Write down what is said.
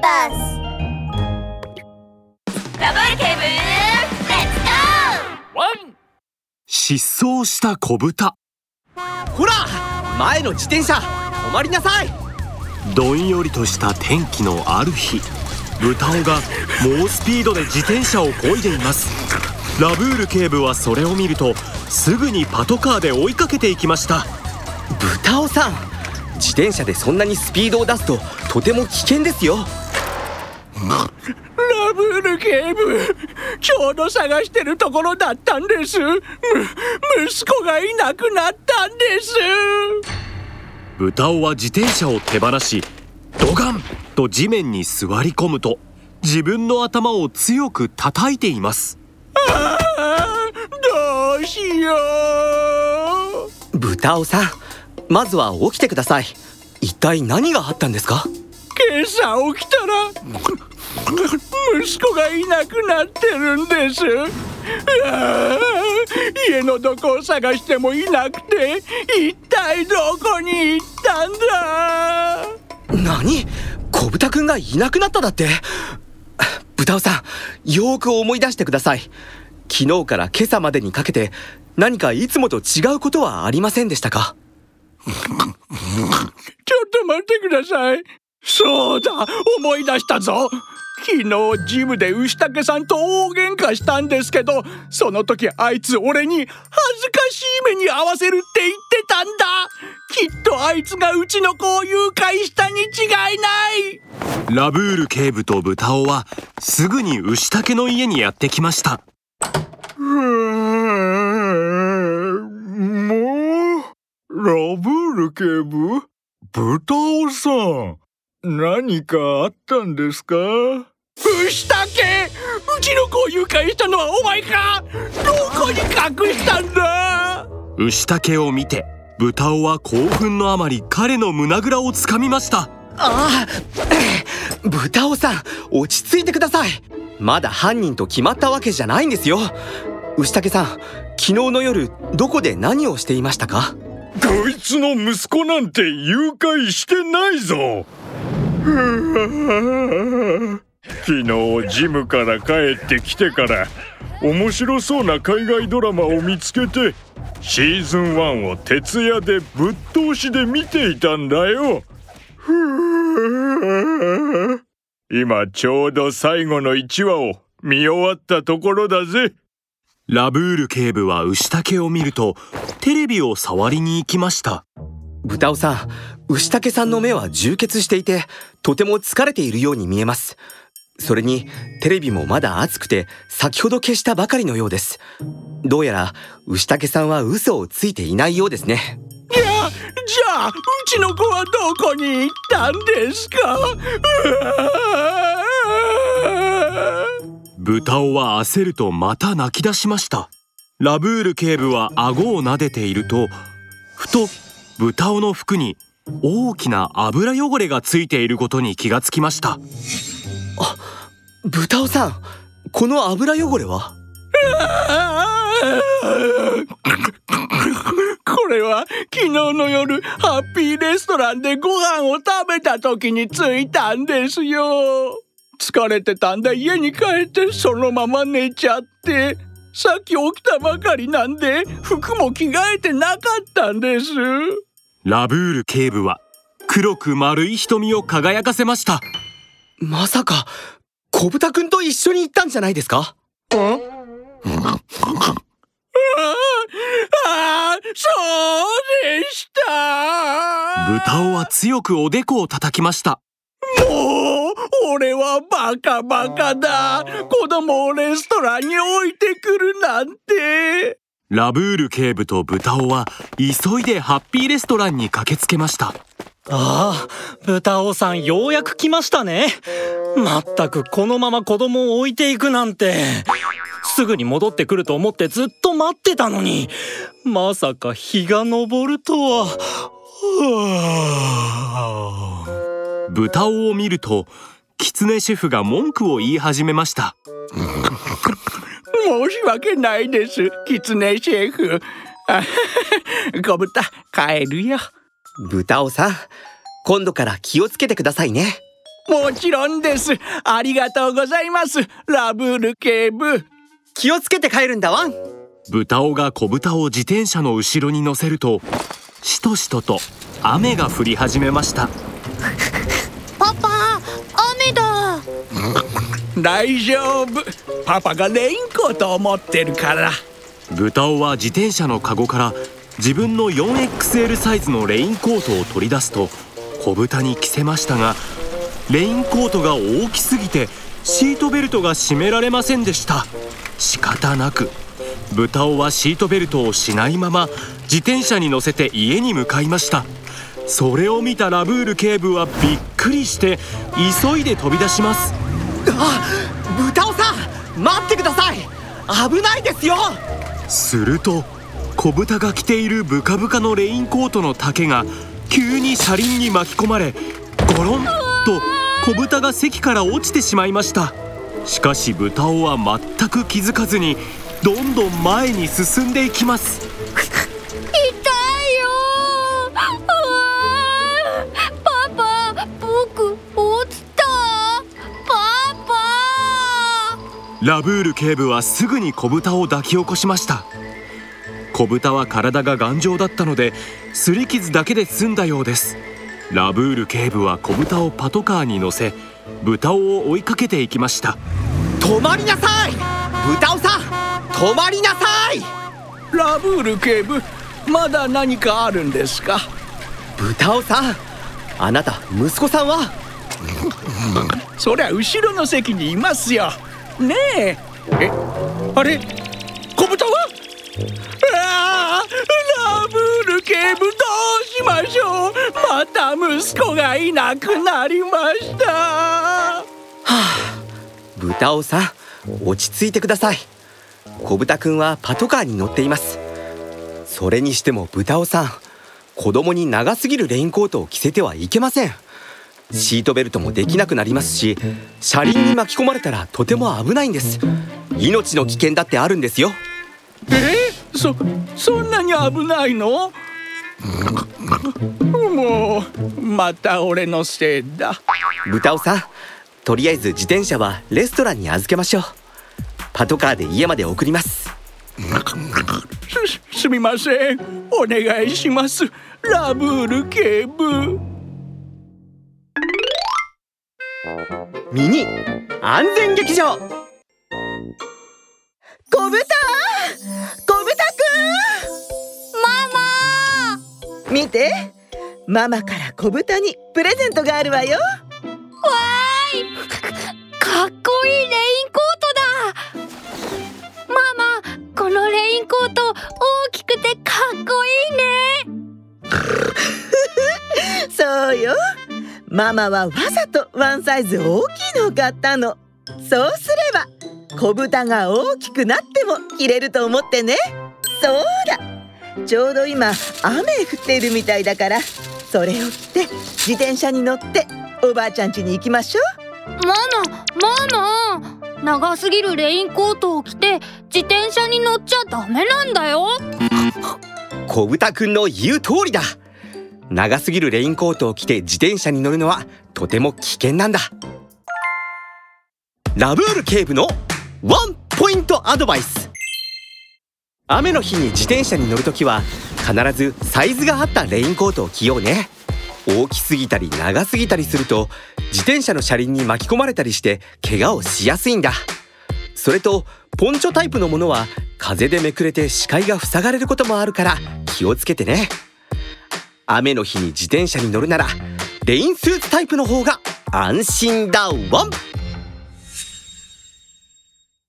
バス。ダブルケーブルレッツゴー。ワン。失踪した子豚。ほら前の自転車。止まりなさい。どんよりとした天気のある日。豚尾が猛スピードで自転車を漕いでいます。ラブール警部はそれを見るとすぐにパトカーで追いかけていきました。豚尾さん自転車でそんなにスピードを出すととても危険ですよラブール警部ちょうど探してるところだったんです。む息子がいなくなったんです。豚尾は自転車を手放しドガンと地面に座り込むと自分の頭を強く叩いています。ああどうしよう。豚尾さんまずは起きてください。一体何があったんですか？今朝起きたら息子がいなくなってるんです。家のどこを探してもいなくて一体どこに行ったんだ？何？小豚くんがいなくなっただって？豚尾さんよーく思い出してください。昨日から今朝までにかけて何かいつもと違うことはありませんでしたか？ちょっと待ってくださいそうだ思い出したぞ。昨日ジムで牛竹さんと大喧嘩したんですけどその時あいつ俺に恥ずかしい目に遭わせるって言ってたんだ。きっとあいつがうちの子を誘拐したに違いない。ラブール警部と豚尾はすぐに牛竹の家にやってきました。もう？ラブール警部？豚尾さん何かあったんですか？牛竹うちの子を誘拐したのはお前か？どこに隠したんだ？牛竹を見て豚尾は興奮のあまり彼の胸ぐらをつかみました。ああ豚尾さん落ち着いてください。まだ犯人と決まったわけじゃないんですよ。牛竹さん昨日の夜どこで何をしていましたか？こいつの息子なんて誘拐してないぞ昨日ジムから帰ってきてから面白そうな海外ドラマを見つけてシーズン1を徹夜でぶっ通しで見ていたんだよ。今ちょうど最後の1話を見終わったところだぜ。ラブール警部は牛竹を見るとテレビを触りに行きました。豚尾さん牛竹さんの目は充血していてとても疲れているように見えます。それにテレビもまだ熱くて先ほど消したばかりのようです。どうやら牛竹さんは嘘をついていないようですね。じゃあじゃあうちの子はどこに行ったんですか？豚尾は焦るとまた泣き出しました。ラブール警部は顎を撫でているとふと豚尾の服に大きな油汚れがついていることに気がつきました。豚尾さんこの油汚れは？これは昨日の夜ハッピーレストランでご飯を食べた時についたんですよ。疲れてたんで家に帰ってそのまま寝ちゃって。さっき起きたばかりなんで服も着替えてなかったんですラブール警部は黒く丸い瞳を輝かせました。まさか小豚くんと一緒に行ったんじゃないですか？ああそうでした。豚尾は強くおでこを叩きました。もう俺はバカバカだ。子供をレストランに置いてくるなんてラブール警部と豚尾は急いでハッピーレストランに駆けつけましたああ、豚尾さんようやく来ましたね。まったくこのまま子供を置いていくなんて。すぐに戻ってくると思ってずっと待ってたのに。まさか日が昇るとは。はあ豚尾を見るとキツネシェフが文句を言い始めました。申し訳ないですキツネシェフ。あ小豚帰るよ。豚尾さん今度から気をつけてくださいね。もちろんです。ありがとうございます。ラブール警部。気をつけて帰るんだワン。豚尾が小豚を自転車の後ろに乗せるとしとしとと雨が降り始めました大丈夫。パパがレインコートを持ってるから。豚尾は自転車のカゴから自分の 4XL サイズのレインコートを取り出すと小豚に着せましたがレインコートが大きすぎてシートベルトが締められませんでした。仕方なく豚尾はシートベルトをしないまま自転車に乗せて家に向かいました。それを見たラブール警部はびっくりして急いで飛び出します。あ豚尾さん待ってください。危ないですよ。すると小豚が着ているブカブカのレインコートの丈が急に車輪に巻き込まれゴロンと小豚が席から落ちてしまいました。しかし豚尾は全く気づかずにどんどん前に進んでいきます。ラブール警部はすぐに小豚を抱き起こしました。小豚は体が頑丈だったので擦り傷だけで済んだようです。ラブール警部は小豚をパトカーに乗せ豚尾を追いかけていきました。止まりなさい！豚尾さん止まりなさい！ラブール警部まだ何かあるんですか？豚尾さんあなた息子さんは？そりゃ後ろの席にいますよねえ。え？あれ？小豚はああラブール警部どうしましょう。また息子がいなくなりました。豚尾さん落ち着いてください。小豚くんはパトカーに乗っています。それにしても豚尾さん子供に長すぎるレインコートを着せてはいけません。シートベルトもできなくなりますし車輪に巻き込まれたらとても危ないんです。命の危険だってあるんですよ。えそそんなに危ないの？もうまた俺のせいだ。豚尾さんとりあえず自転車はレストランに預けましょう。パトカーで家まで送ります。すすみません。お願いします。ラブール警部ミニ安全劇場。小豚小豚くん見て。ママから小豚にプレゼントがあるわよ。かっこいいレインコートだ。ママこのレインコート大きくてかっこいいね。そうよママはわざとワンサイズ大きいのを買ったの。そうすれば小豚が大きくなっても着れると思ってね。そうだ。ちょうど今雨降っているみたいだから。それを着て自転車に乗っておばあちゃん家に行きましょママママ。長すぎるレインコートを着て自転車に乗っちゃダメなんだよ。小豚くんの言う通りだ長すぎるレインコートを着て自転車に乗るのはとても危険なんだ。ラブール警部のワンポイントアドバイス。雨の日に自転車に乗るときは必ずサイズが合ったレインコートを着ようね。大きすぎたり長すぎたりすると自転車の車輪に巻き込まれたりして怪我をしやすいんだ。それとポンチョタイプのものは風でめくれて視界が塞がれることもあるから気をつけてね。雨の日に自転車に乗るならレインスーツタイプの方が安心だワン。